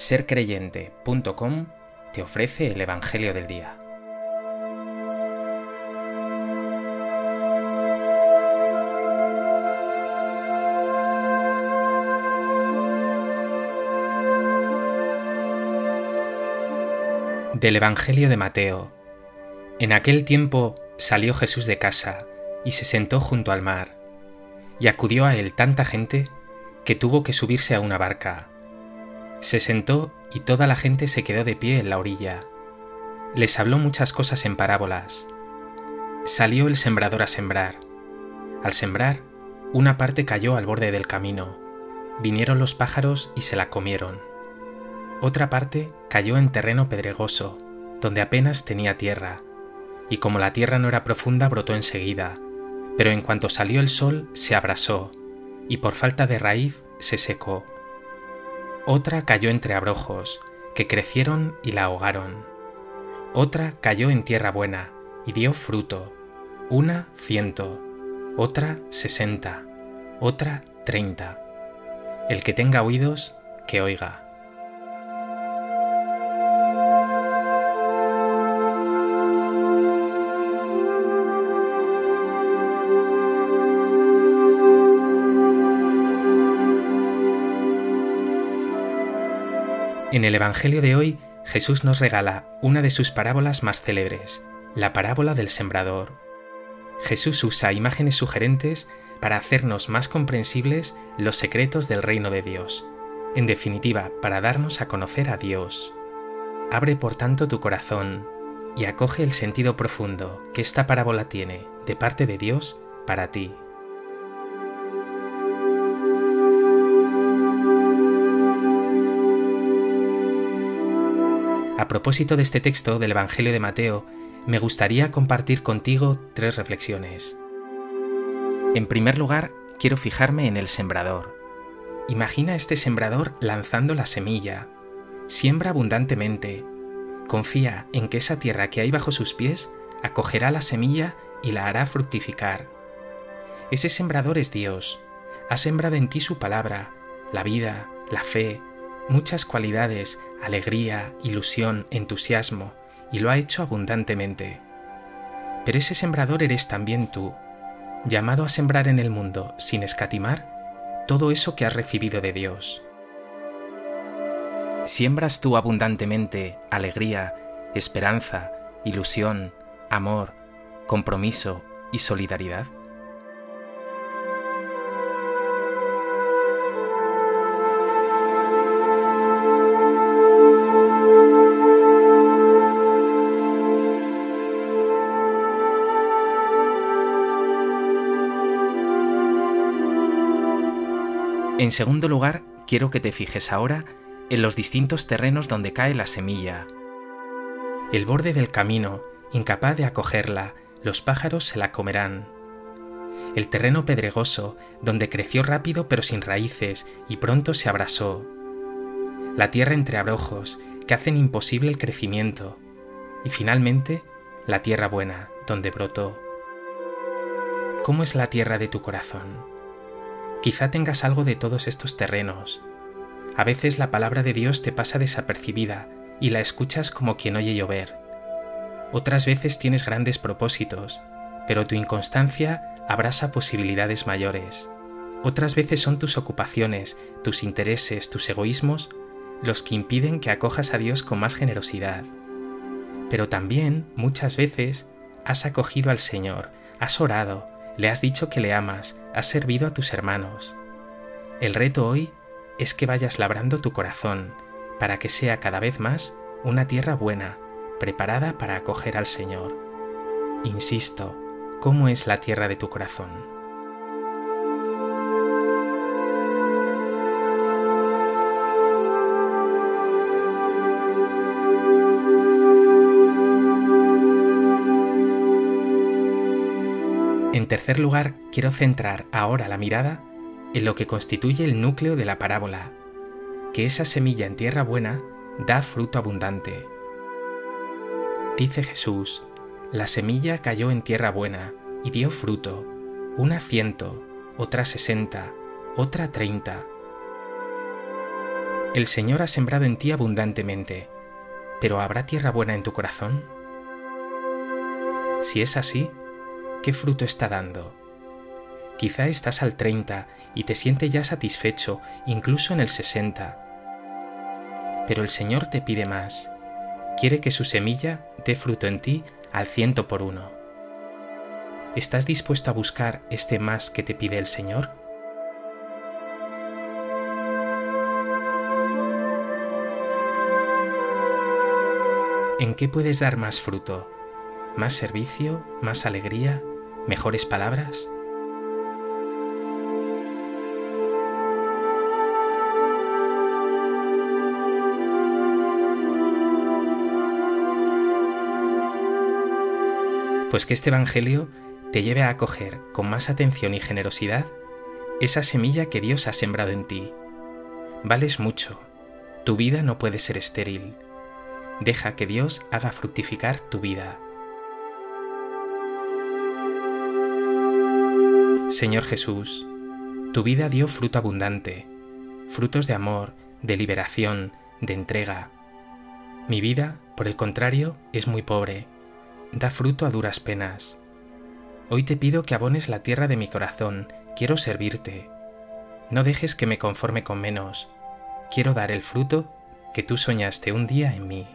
sercreyente.com te ofrece el Evangelio del Día. Del Evangelio de Mateo. En aquel tiempo salió Jesús de casa y se sentó junto al mar, y acudió a él tanta gente que tuvo que subirse a una barca se sentó y toda la gente se quedó de pie en la orilla. Les habló muchas cosas en parábolas. Salió el sembrador a sembrar. Al sembrar, una parte cayó al borde del camino. Vinieron los pájaros y se la comieron. Otra parte cayó en terreno pedregoso, donde apenas tenía tierra, y como la tierra no era profunda brotó enseguida, pero en cuanto salió el sol se abrasó, y por falta de raíz se secó. Otra cayó entre abrojos, que crecieron y la ahogaron. Otra cayó en tierra buena, y dio fruto, una ciento, otra sesenta, otra treinta. El que tenga oídos, que oiga. En el Evangelio de hoy, Jesús nos regala una de sus parábolas más célebres, la parábola del sembrador. Jesús usa imágenes sugerentes para hacernos más comprensibles los secretos del reino de Dios, en definitiva, para darnos a conocer a Dios. Abre por tanto tu corazón y acoge el sentido profundo que esta parábola tiene de parte de Dios para ti. Propósito de este texto del Evangelio de Mateo, me gustaría compartir contigo tres reflexiones. En primer lugar, quiero fijarme en el sembrador. Imagina este sembrador lanzando la semilla. Siembra abundantemente. Confía en que esa tierra que hay bajo sus pies acogerá la semilla y la hará fructificar. Ese sembrador es Dios. Ha sembrado en ti su palabra, la vida, la fe, muchas cualidades, alegría, ilusión, entusiasmo, y lo ha hecho abundantemente. Pero ese sembrador eres también tú, llamado a sembrar en el mundo, sin escatimar, todo eso que has recibido de Dios. ¿Siembras tú abundantemente alegría, esperanza, ilusión, amor, compromiso y solidaridad? En segundo lugar, quiero que te fijes ahora en los distintos terrenos donde cae la semilla. El borde del camino, incapaz de acogerla, los pájaros se la comerán. El terreno pedregoso, donde creció rápido pero sin raíces y pronto se abrasó. La tierra entre abrojos, que hacen imposible el crecimiento. Y finalmente, la tierra buena, donde brotó. ¿Cómo es la tierra de tu corazón? Quizá tengas algo de todos estos terrenos. A veces la palabra de Dios te pasa desapercibida y la escuchas como quien oye llover. Otras veces tienes grandes propósitos, pero tu inconstancia abrasa posibilidades mayores. Otras veces son tus ocupaciones, tus intereses, tus egoísmos los que impiden que acojas a Dios con más generosidad. Pero también, muchas veces, has acogido al Señor, has orado, le has dicho que le amas, has servido a tus hermanos. El reto hoy es que vayas labrando tu corazón para que sea cada vez más una tierra buena, preparada para acoger al Señor. Insisto, ¿cómo es la tierra de tu corazón? Tercer lugar, quiero centrar ahora la mirada en lo que constituye el núcleo de la parábola, que esa semilla en tierra buena da fruto abundante. Dice Jesús, la semilla cayó en tierra buena y dio fruto, una ciento, otra sesenta, otra treinta. El Señor ha sembrado en ti abundantemente, pero ¿habrá tierra buena en tu corazón? Si es así, ¿qué fruto está dando? Quizá estás al 30 y te sientes ya satisfecho, incluso en el 60. Pero el Señor te pide más. Quiere que su semilla dé fruto en ti al ciento por uno. ¿Estás dispuesto a buscar este más que te pide el Señor? ¿En qué puedes dar más fruto? ¿Más servicio? ¿Más alegría? ¿Mejores palabras? Pues que este Evangelio te lleve a acoger con más atención y generosidad esa semilla que Dios ha sembrado en ti. Vales mucho, tu vida no puede ser estéril. Deja que Dios haga fructificar tu vida. Señor Jesús, tu vida dio fruto abundante, frutos de amor, de liberación, de entrega. Mi vida, por el contrario, es muy pobre, da fruto a duras penas. Hoy te pido que abones la tierra de mi corazón, quiero servirte. No dejes que me conforme con menos, quiero dar el fruto que tú soñaste un día en mí.